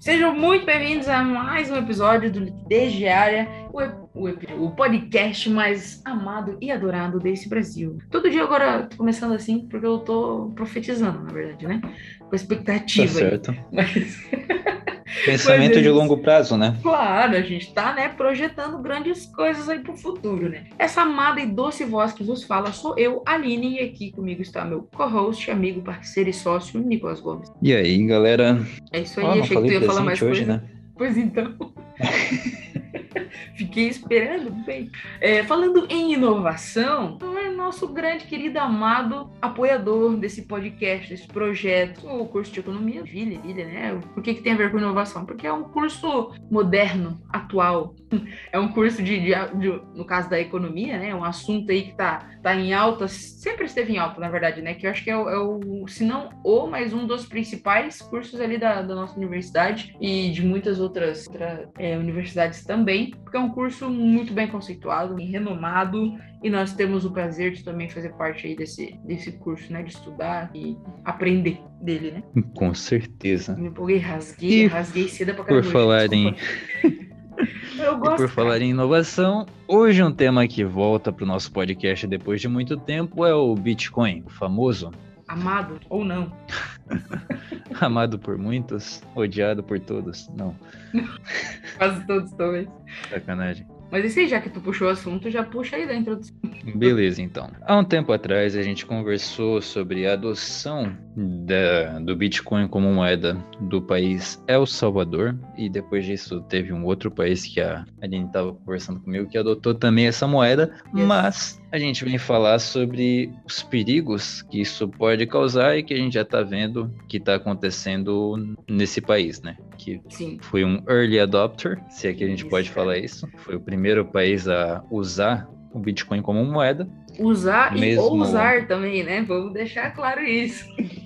Sejam muito bem-vindos a mais um episódio do Liquidez Diária, o, o, o, podcast mais amado e adorado desse Brasil. Todo dia agora tô começando assim, porque eu tô profetizando, na verdade, né? Com expectativa. Tá certo. Mas... Pensamento de longo prazo, né? Claro, a gente tá, né, projetando grandes coisas aí pro futuro, né? Essa amada e doce voz que vos fala sou eu, Aline, e aqui comigo está meu co-host, amigo, parceiro e sócio, Nicolas Gomes. E aí, galera? É isso aí, oh, achei que tu ia falar mais hoje, coisa. Né? Pois então. Fiquei esperando bem. É, falando em inovação, nosso grande, querido, amado apoiador desse podcast, desse projeto, o curso de economia, Vilha, Vilha, né? Por que, que tem a ver com inovação? Porque é um curso moderno, atual. É um curso de, de, de no caso da economia, né? Um assunto aí que tá, tá em alta, sempre esteve em alta, na verdade, né? Que eu acho que é o, é o se não o, mas um dos principais cursos ali da, da nossa universidade e de muitas outras outra, é, universidades também, porque é um curso muito bem conceituado, bem renomado, e nós temos o prazer de também fazer parte aí desse, desse curso, né? De estudar e aprender dele, né? Com certeza. Me empolguei, rasguei, e rasguei cedo pra caramba. Por falar em... Eu gosto, e por falar em inovação, hoje um tema que volta para o nosso podcast depois de muito tempo é o Bitcoin, o famoso. Amado ou não. Amado por muitos, odiado por todos. Não. Quase todos, talvez. Sacanagem. Mas e se já que tu puxou o assunto, já puxa aí da introdução. Beleza, então. Há um tempo atrás a gente conversou sobre a adoção da, do Bitcoin como moeda do país El Salvador. E depois disso teve um outro país que a Aline estava conversando comigo que adotou também essa moeda. Yes. Mas a gente vem falar sobre os perigos que isso pode causar e que a gente já está vendo que está acontecendo nesse país, né? Que Sim. foi um early adopter, se é que a gente isso, pode falar isso. Foi o primeiro país a usar o Bitcoin como moeda. Usar mesmo... e usar também, né? Vamos deixar claro isso.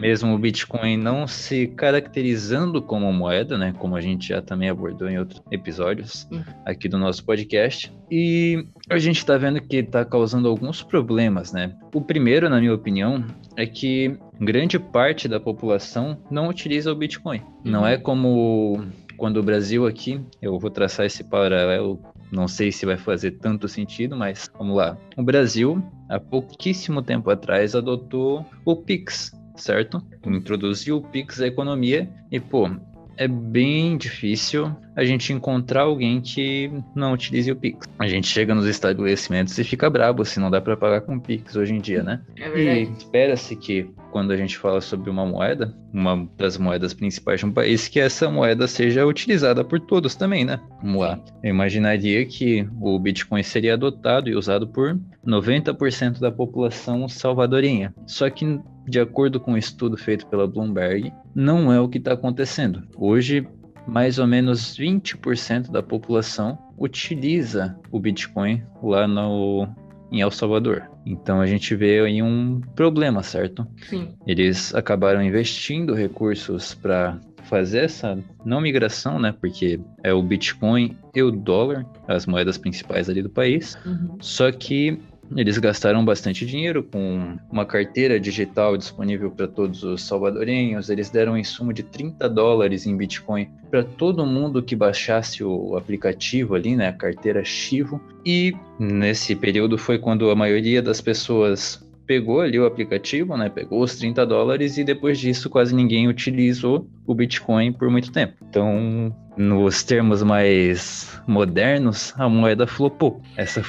mesmo o Bitcoin não se caracterizando como moeda, né? Como a gente já também abordou em outros episódios uhum. aqui do nosso podcast. E a gente está vendo que está causando alguns problemas, né? O primeiro, na minha opinião, é que grande parte da população não utiliza o Bitcoin. Uhum. Não é como quando o Brasil aqui, eu vou traçar esse paralelo não sei se vai fazer tanto sentido, mas vamos lá. O Brasil, há pouquíssimo tempo atrás, adotou o Pix, certo? Introduziu o Pix à economia e, pô, é bem difícil a gente encontrar alguém que não utilize o Pix. A gente chega nos estabelecimentos e fica brabo se não dá para pagar com Pix hoje em dia, né? É e espera-se que quando a gente fala sobre uma moeda, uma das moedas principais de um país, que essa moeda seja utilizada por todos também, né? Vamos lá. Eu imaginaria que o Bitcoin seria adotado e usado por 90% da população salvadorinha. Só que de acordo com um estudo feito pela Bloomberg, não é o que está acontecendo. Hoje, mais ou menos 20% da população utiliza o Bitcoin lá no, em El Salvador. Então a gente vê aí um problema, certo? Sim. Eles acabaram investindo recursos para fazer essa não migração, né? Porque é o Bitcoin e o dólar, as moedas principais ali do país. Uhum. Só que eles gastaram bastante dinheiro com uma carteira digital disponível para todos os salvadorenhos. Eles deram um insumo de 30 dólares em Bitcoin para todo mundo que baixasse o aplicativo ali, né, a carteira Chivo. E nesse período foi quando a maioria das pessoas pegou ali o aplicativo, né? Pegou os 30 dólares e depois disso quase ninguém utilizou o Bitcoin por muito tempo. Então, nos termos mais modernos, a moeda flopou. Essa,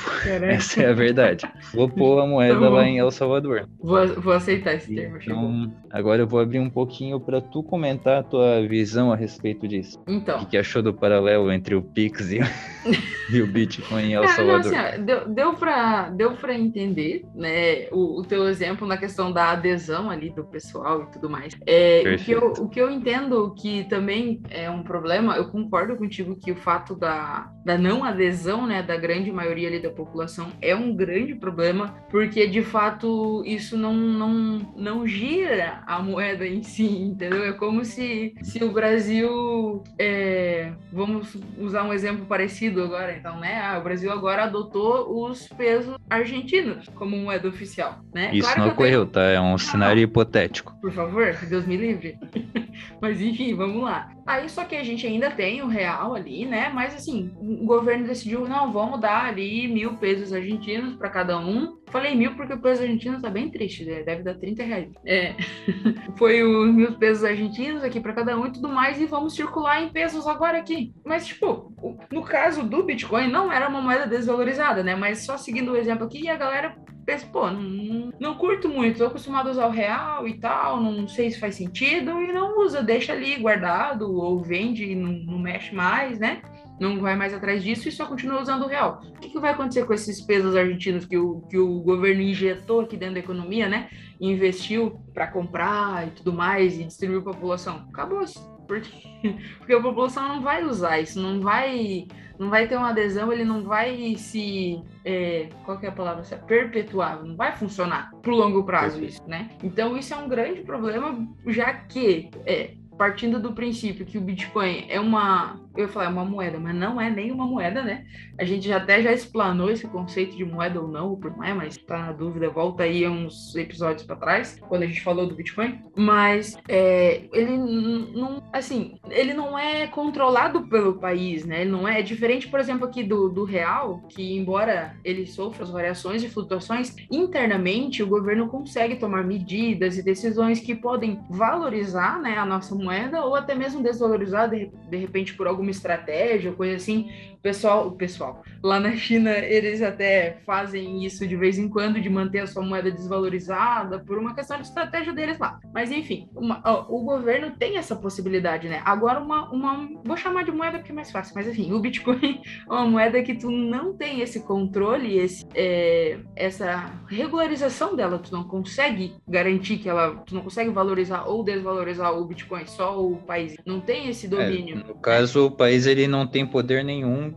essa é a verdade. Flopou a moeda tá lá em El Salvador. Vou, vou aceitar esse termo. Então, agora eu vou abrir um pouquinho para tu comentar a tua visão a respeito disso. Então. O que, que achou do paralelo entre o Pix e, e o Bitcoin em El é, Salvador? Não, assim, deu deu para deu entender né, o, o teu exemplo na questão da adesão ali do pessoal e tudo mais. É, o, que eu, o que eu entendo que também é um problema, eu concordo contigo que o fato da, da não adesão, né, da grande maioria ali da população é um grande problema, porque de fato isso não, não, não gira a moeda em si, entendeu? É como se, se o Brasil, é, vamos usar um exemplo parecido agora, então, né? Ah, o Brasil agora adotou os pesos argentinos como moeda oficial, né? Isso claro não ocorreu, tenho... tá? É um cenário não, hipotético. Por favor, Deus me livre. Mas enfim, vamos lá. Aí só que a gente ainda tem o real ali, né? Mas assim, o governo decidiu, não, vamos dar ali mil pesos argentinos para cada um. Falei mil porque o peso argentino tá bem triste, né? deve dar 30 reais. É. Foi os mil pesos argentinos aqui para cada um e tudo mais, e vamos circular em pesos agora aqui. Mas, tipo, no caso do Bitcoin, não era uma moeda desvalorizada, né? Mas só seguindo o exemplo aqui, a galera pensa, pô, não, não curto muito, tô acostumado a usar o real e tal, não sei se faz sentido, e não usa, deixa ali guardado, ou vende e não, não mexe mais, né? não vai mais atrás disso e só continua usando o real. O que, que vai acontecer com esses pesos argentinos que o, que o governo injetou aqui dentro da economia, né? Investiu para comprar e tudo mais e distribuir para a população? Acabou-se. Porque, porque a população não vai usar isso, não vai, não vai ter uma adesão, ele não vai se. É, qual é a palavra? Se perpetuar, não vai funcionar pro longo prazo isso, né? Então isso é um grande problema, já que é, partindo do princípio que o Bitcoin é uma, eu ia falar é uma moeda, mas não é nem uma moeda, né? A gente já até já explanou esse conceito de moeda ou não, por mais, mas tá na dúvida, volta aí uns episódios para trás, quando a gente falou do Bitcoin. Mas é, ele não, assim, ele não é controlado pelo país, né? Ele não é, é diferente, por exemplo, aqui do, do real, que embora ele sofra as variações e flutuações, internamente o governo consegue tomar medidas e decisões que podem valorizar, né, a nossa moeda ou até mesmo desvalorizar de, de repente por alguma estratégia, coisa assim. Pessoal, o pessoal, lá na China eles até fazem isso de vez em quando de manter a sua moeda desvalorizada por uma questão de estratégia deles lá. Mas enfim, uma, ó, o governo tem essa possibilidade, né? Agora uma, uma, vou chamar de moeda porque é mais fácil, mas enfim, o Bitcoin é uma moeda que tu não tem esse controle, esse, é, essa regularização dela, tu não consegue garantir que ela, tu não consegue valorizar ou desvalorizar o Bitcoin só o país não tem esse é, domínio. É, no caso, o país ele não tem poder nenhum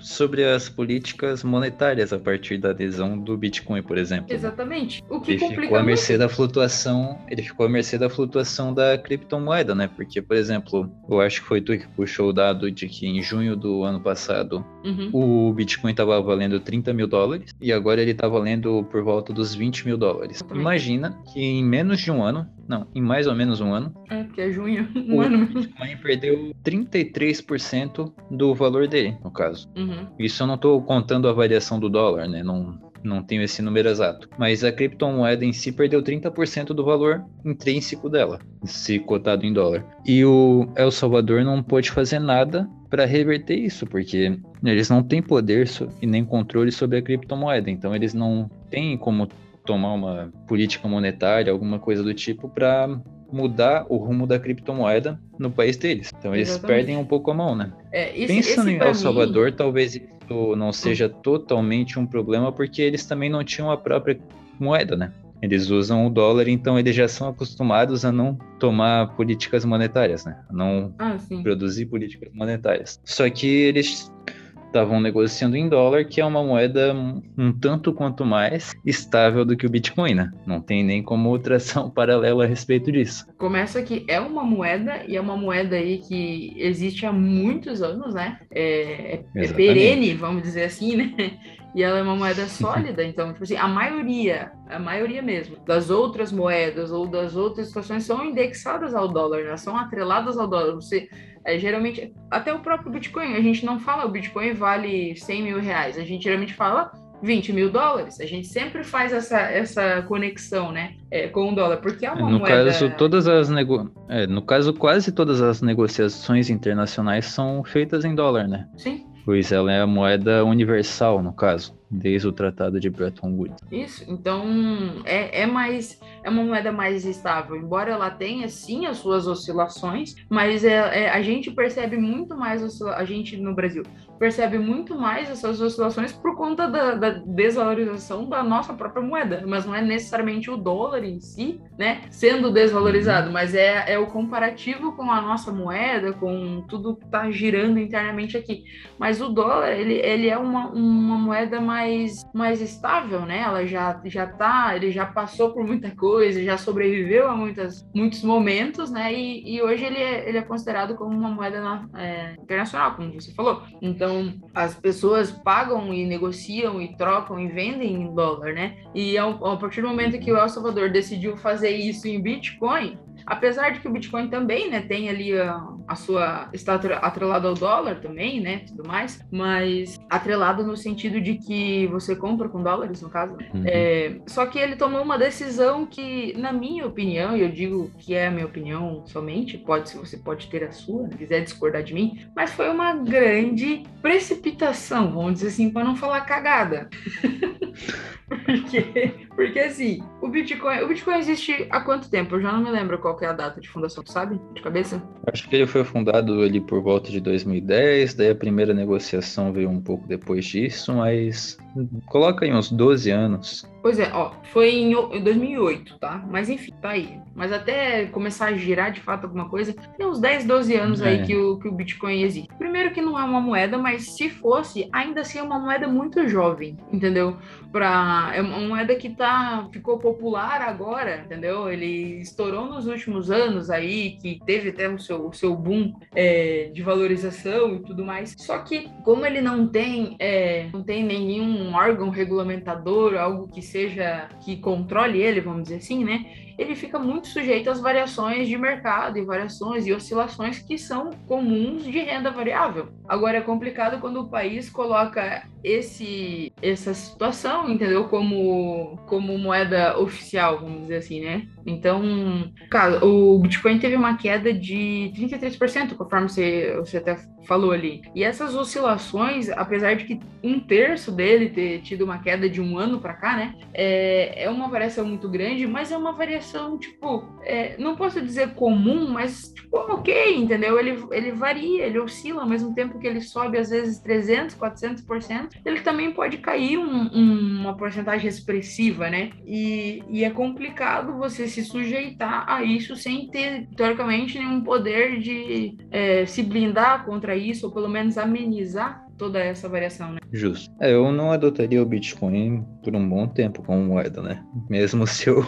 sobre as políticas monetárias a partir da adesão do Bitcoin, por exemplo. Exatamente. O que ele ficou à mercê muito. da flutuação, ele ficou à mercê da flutuação da criptomoeda, né? Porque, por exemplo, eu acho que foi tu que puxou o dado de que em junho do ano passado uhum. o Bitcoin estava valendo 30 mil dólares e agora ele está valendo por volta dos 20 mil dólares. Imagina que em menos de um ano, não, em mais ou menos um ano. É, porque é junho, um o ano. Bitcoin perdeu 33% do valor dele, no caso. Uhum. Uhum. Isso eu não estou contando a variação do dólar, né? Não, não tenho esse número exato. Mas a criptomoeda em si perdeu 30% do valor intrínseco dela, se cotado em dólar. E o El Salvador não pôde fazer nada para reverter isso, porque eles não têm poder e nem controle sobre a criptomoeda. Então eles não têm como tomar uma política monetária, alguma coisa do tipo, para mudar o rumo da criptomoeda no país deles. Então eles Exatamente. perdem um pouco a mão, né? É, esse, Pensando esse em El Salvador, mim... talvez isso não seja totalmente um problema, porque eles também não tinham a própria moeda, né? Eles usam o dólar, então eles já são acostumados a não tomar políticas monetárias, né? A não ah, produzir políticas monetárias. Só que eles estavam negociando em dólar, que é uma moeda um tanto quanto mais estável do que o Bitcoin, né? Não tem nem como tração paralela a respeito disso. Começa que é uma moeda e é uma moeda aí que existe há muitos anos, né? É, é, é perene, vamos dizer assim, né? E ela é uma moeda sólida, então, tipo assim, a maioria, a maioria mesmo, das outras moedas ou das outras situações são indexadas ao dólar, né? São atreladas ao dólar. Você é, geralmente, até o próprio Bitcoin, a gente não fala o Bitcoin vale 100 mil reais, a gente geralmente fala 20 mil dólares. A gente sempre faz essa, essa conexão, né, é, com o dólar, porque é uma no moeda... Caso, todas as nego... É, no caso, quase todas as negociações internacionais são feitas em dólar, né? Sim. Pois ela é a moeda universal, no caso desde o Tratado de Bretton Woods. Isso, então é, é mais é uma moeda mais estável, embora ela tenha sim as suas oscilações, mas é, é a gente percebe muito mais a gente no Brasil percebe muito mais essas oscilações por conta da, da, desvalorização da nossa própria moeda, mas não é necessariamente o dólar em si, né, sendo desvalorizado, uhum. mas é, é o comparativo com a nossa moeda, com tudo que está girando internamente aqui. Mas o dólar, ele, ele é uma, uma moeda mais, mais estável, né? Ela já, já tá, ele já passou por muita coisa, já sobreviveu a muitas, muitos momentos, né? E, e hoje ele é, ele é considerado como uma moeda é, internacional, como você falou. Então, então, as pessoas pagam e negociam e trocam e vendem em dólar, né? E ao, a partir do momento que o El Salvador decidiu fazer isso em Bitcoin, apesar de que o Bitcoin também, né, tem ali a, a sua está atrelado ao dólar também, né, tudo mais, mas atrelado no sentido de que você compra com dólares, no caso. Uhum. É, só que ele tomou uma decisão que, na minha opinião, e eu digo que é a minha opinião somente, pode se você pode ter a sua, né, quiser discordar de mim, mas foi uma grande precipitação, vamos dizer assim, para não falar cagada. porque, porque assim, o Bitcoin, o Bitcoin existe há quanto tempo? Eu já não me lembro qual é a data de fundação, sabe? De cabeça? Acho que ele foi fundado ali por volta de 2010, daí a primeira negociação veio um pouco depois disso, mas coloca aí uns 12 anos. Pois é, ó, foi em 2008, tá? Mas enfim, tá aí. Mas até começar a girar de fato alguma coisa, tem uns 10, 12 anos é. aí que o, que o Bitcoin existe. Primeiro que não é uma moeda, mas se fosse, ainda assim é uma moeda muito jovem, entendeu? Pra, é uma moeda que tá, ficou popular agora, entendeu? Ele estourou nos últimos anos aí, que teve até o seu, o seu boom é, de valorização e tudo mais. Só que, como ele não tem, é, não tem nenhum órgão regulamentador, algo que seja, que controle ele, vamos dizer assim, né? ele fica muito sujeito às variações de mercado e variações e oscilações que são comuns de renda variável. Agora é complicado quando o país coloca esse essa situação, entendeu? Como como moeda oficial, vamos dizer assim, né? Então, cara, o Bitcoin teve uma queda de 33%, conforme você, você até falou ali. E essas oscilações, apesar de que um terço dele ter tido uma queda de um ano para cá, né? É, é uma variação muito grande, mas é uma variação, tipo, é, não posso dizer comum, mas, tipo, ok, entendeu? Ele, ele varia, ele oscila ao mesmo tempo que ele sobe, às vezes, 300, 400%, ele também pode cair um, um, uma porcentagem expressiva, né? E, e é complicado você se sujeitar a isso sem ter, teoricamente, nenhum poder de é, se blindar contra isso, ou pelo menos amenizar toda essa variação, né? Justo. É, eu não adotaria o Bitcoin por um bom tempo como moeda, né? Mesmo se, eu,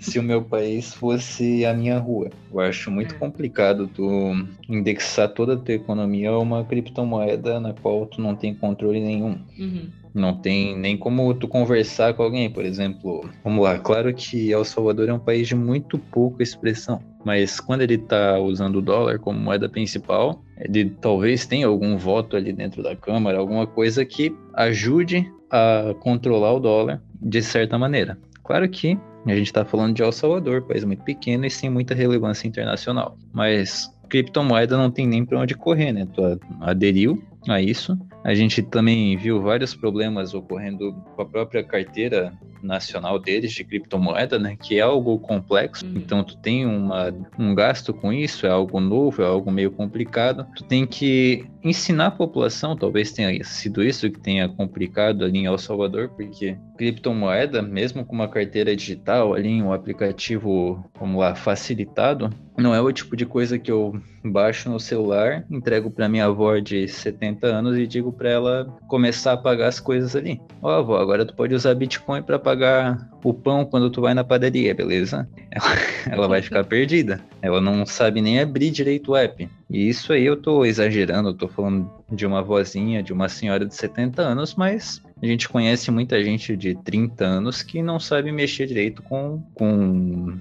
se o meu país fosse a minha rua. Eu acho muito é. complicado tu indexar toda a tua economia a uma criptomoeda na qual tu não tem controle nenhum. Uhum. Não tem nem como tu conversar com alguém, por exemplo. Vamos lá, claro que El Salvador é um país de muito pouca expressão, mas quando ele está usando o dólar como moeda principal, ele talvez tenha algum voto ali dentro da Câmara, alguma coisa que ajude a controlar o dólar de certa maneira. Claro que a gente está falando de El Salvador, país muito pequeno e sem muita relevância internacional, mas criptomoeda não tem nem para onde correr, né? Tu aderiu a isso. A gente também viu vários problemas ocorrendo com a própria carteira nacional deles de criptomoeda, né? Que é algo complexo. Uhum. Então tu tem uma, um gasto com isso, é algo novo, é algo meio complicado. Tu tem que ensinar a população, talvez tenha sido isso que tenha complicado ali em El Salvador, porque criptomoeda, mesmo com uma carteira digital ali, um aplicativo, vamos lá, facilitado, não é o tipo de coisa que eu baixo no celular, entrego para minha avó de 70 anos e digo para ela começar a pagar as coisas ali. Ó, oh, avó, agora tu pode usar Bitcoin para pagar o pão quando tu vai na padaria, beleza? Ela, ela vai ficar perdida. Ela não sabe nem abrir direito o app. E isso aí eu tô exagerando, eu tô falando de uma vozinha, de uma senhora de 70 anos, mas a gente conhece muita gente de 30 anos que não sabe mexer direito com, com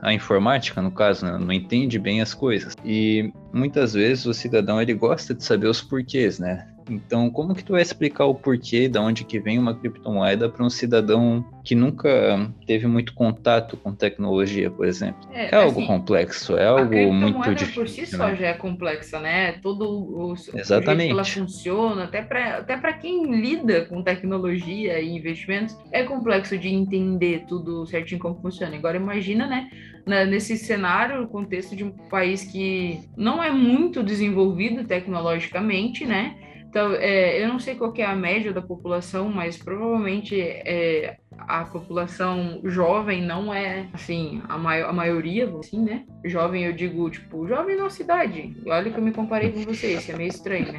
a informática, no caso, né? não entende bem as coisas. E muitas vezes o cidadão ele gosta de saber os porquês, né? Então, como que tu vai explicar o porquê de onde que vem uma criptomoeda para um cidadão que nunca teve muito contato com tecnologia, por exemplo? É, é algo assim, complexo, é algo muito difícil. por si só né? já é complexa, né? Todo o, Exatamente. que ela funciona, até para até para quem lida com tecnologia e investimentos, é complexo de entender tudo certinho como funciona. Agora imagina, né, nesse cenário, o contexto de um país que não é muito desenvolvido tecnologicamente, né? Então, é, eu não sei qual é a média da população, mas provavelmente é, a população jovem não é, assim, a, maior, a maioria, assim, né? Jovem, eu digo, tipo, jovem na cidade. Olha que eu me comparei com vocês, que é meio estranho, né?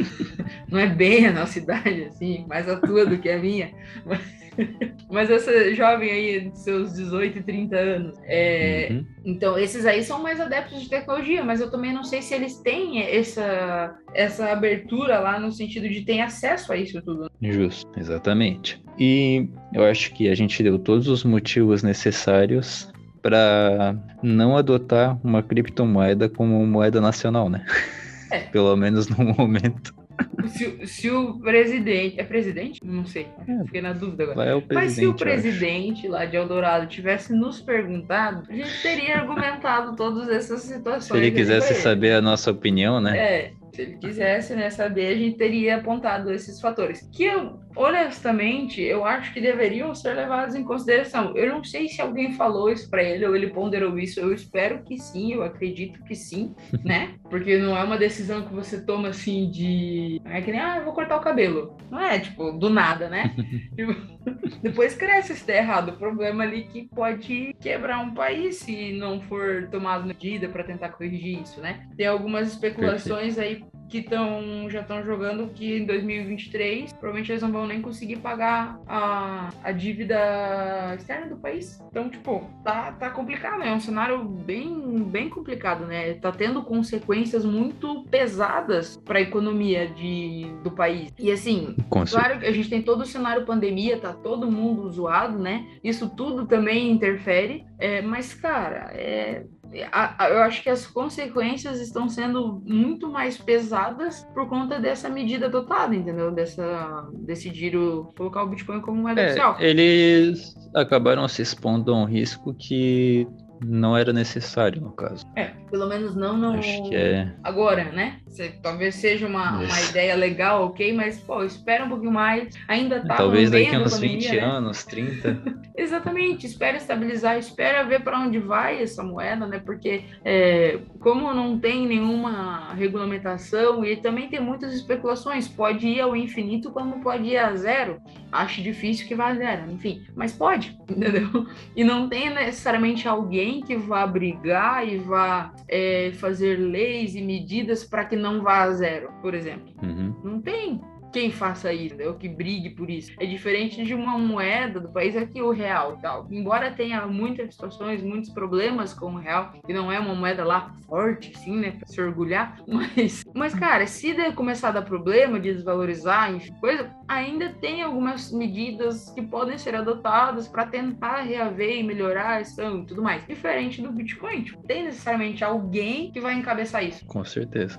Não é bem a nossa idade, assim, mais a tua do que a minha. Mas... Mas essa jovem aí, de seus 18 e 30 anos, é, uhum. então esses aí são mais adeptos de tecnologia, mas eu também não sei se eles têm essa, essa abertura lá no sentido de ter acesso a isso tudo. Justo, exatamente. E eu acho que a gente deu todos os motivos necessários para não adotar uma criptomoeda como moeda nacional, né? É. Pelo menos no momento. Se, se, o presidente. É presidente? Não sei. É, Fiquei na dúvida agora. É Mas se o presidente lá de Eldorado tivesse nos perguntado, a gente teria argumentado todas essas situações. Se ele quisesse saber a nossa opinião, né? É. Se ele quisesse né, saber, a gente teria apontado esses fatores. Que eu, honestamente, eu acho que deveriam ser levados em consideração. Eu não sei se alguém falou isso para ele ou ele ponderou isso. Eu espero que sim, eu acredito que sim, né? Porque não é uma decisão que você toma assim de. É que nem, ah, eu vou cortar o cabelo. Não é, tipo, do nada, né? tipo, depois cresce se der errado. O problema ali é que pode quebrar um país se não for tomado medida para tentar corrigir isso, né? Tem algumas especulações Perfeito. aí que tão, já estão jogando que em 2023 provavelmente eles não vão nem conseguir pagar a, a dívida externa do país. Então, tipo, tá, tá complicado, né? É um cenário bem, bem complicado, né? Tá tendo consequências muito pesadas para a economia de, do país. E assim, claro que a gente tem todo o cenário pandemia, tá todo mundo zoado, né? Isso tudo também interfere, é, mas, cara, é, eu acho que as consequências estão sendo muito mais pesadas por conta dessa medida adotada, entendeu? Dessa, decidiram colocar o Bitcoin como moeda é, oficial. Eles acabaram se expondo a um risco que não era necessário, no caso. É, pelo menos não no... Acho que é... agora, né? talvez seja uma, uma ideia legal, ok, mas, pô, espera um pouquinho mais. Ainda tá Talvez daqui a uns pandemia, 20 né? anos, 30. Exatamente, espera estabilizar, espera ver para onde vai essa moeda, né? Porque é, como não tem nenhuma regulamentação e também tem muitas especulações, pode ir ao infinito como pode ir a zero. Acho difícil que vá a zero, enfim, mas pode, entendeu? E não tem necessariamente alguém que vá brigar e vá é, fazer leis e medidas para que não vá a zero, por exemplo. Uhum. Não tem quem faça isso, né? que brigue por isso. É diferente de uma moeda do país aqui, o real tal. Embora tenha muitas situações, muitos problemas com o real, e não é uma moeda lá forte, assim, né? Pra se orgulhar. Mas, mas cara, se der, começar a dar problema, de desvalorizar, enfim, coisa, ainda tem algumas medidas que podem ser adotadas para tentar reaver e melhorar a ação e tudo mais. Diferente do Bitcoin, tipo, tem necessariamente alguém que vai encabeçar isso. Com certeza.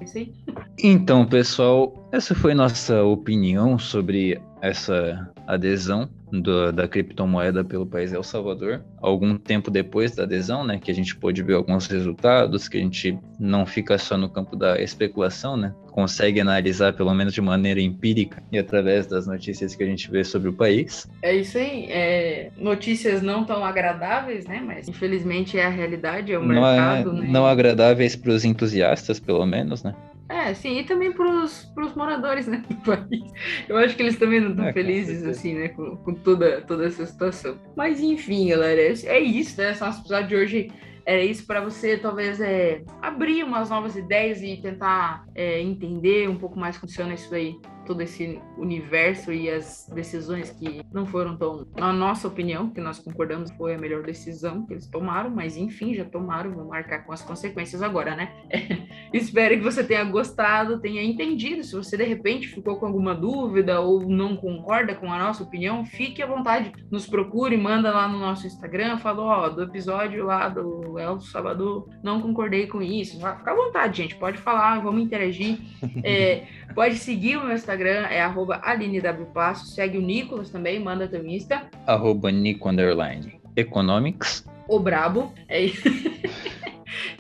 Então, pessoal, essa foi nossa opinião sobre essa adesão do, da criptomoeda pelo país El Salvador. Algum tempo depois da adesão, né, que a gente pôde ver alguns resultados, que a gente não fica só no campo da especulação, né, consegue analisar pelo menos de maneira empírica e através das notícias que a gente vê sobre o país. É isso aí, é, notícias não tão agradáveis, né, mas infelizmente é a realidade, é o não é mercado, é, né? Não agradáveis para os entusiastas, pelo menos, né? É, sim, e também para os moradores né, do país. Eu acho que eles também não estão é, felizes, assim, né, com, com, toda, toda essa situação. Mas, enfim, galera, é, é isso, né? Esse nosso episódio de hoje era isso para você, talvez, é, abrir umas novas ideias e tentar é, entender um pouco mais como funciona isso aí todo esse universo e as decisões que não foram tão, na nossa opinião, que nós concordamos foi a melhor decisão que eles tomaram, mas enfim, já tomaram, vão marcar com as consequências agora, né? Espero que você tenha gostado, tenha entendido. Se você de repente ficou com alguma dúvida ou não concorda com a nossa opinião, fique à vontade, nos procure, manda lá no nosso Instagram, falou, ó, do episódio lá do El Salvador, não concordei com isso. Fica à vontade, gente, pode falar, vamos interagir. É, pode seguir o meu Instagram é arroba AlineWPasso. Segue o Nicolas também, manda teu Insta. Arroba Nico Economics. O Brabo. É isso.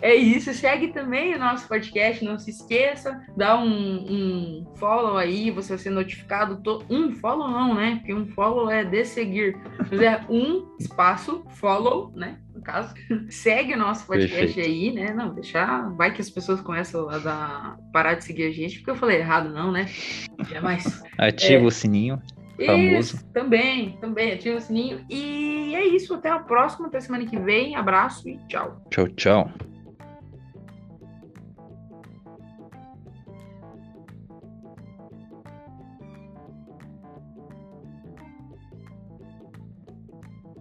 é isso. Segue também o nosso podcast. Não se esqueça. Dá um, um follow aí. Você vai ser notificado. To... Um follow não, né? Porque um follow é de seguir. Mas é um espaço follow, né? no caso. Segue o nosso podcast Perfeito. aí, né? Não, deixar. Vai que as pessoas começam a dar, parar de seguir a gente, porque eu falei errado, não, né? É mais. Ativa é... o sininho. Famoso. Isso, também, também, ativa o sininho. E é isso, até a próxima, até semana que vem. Abraço e tchau. Tchau, tchau.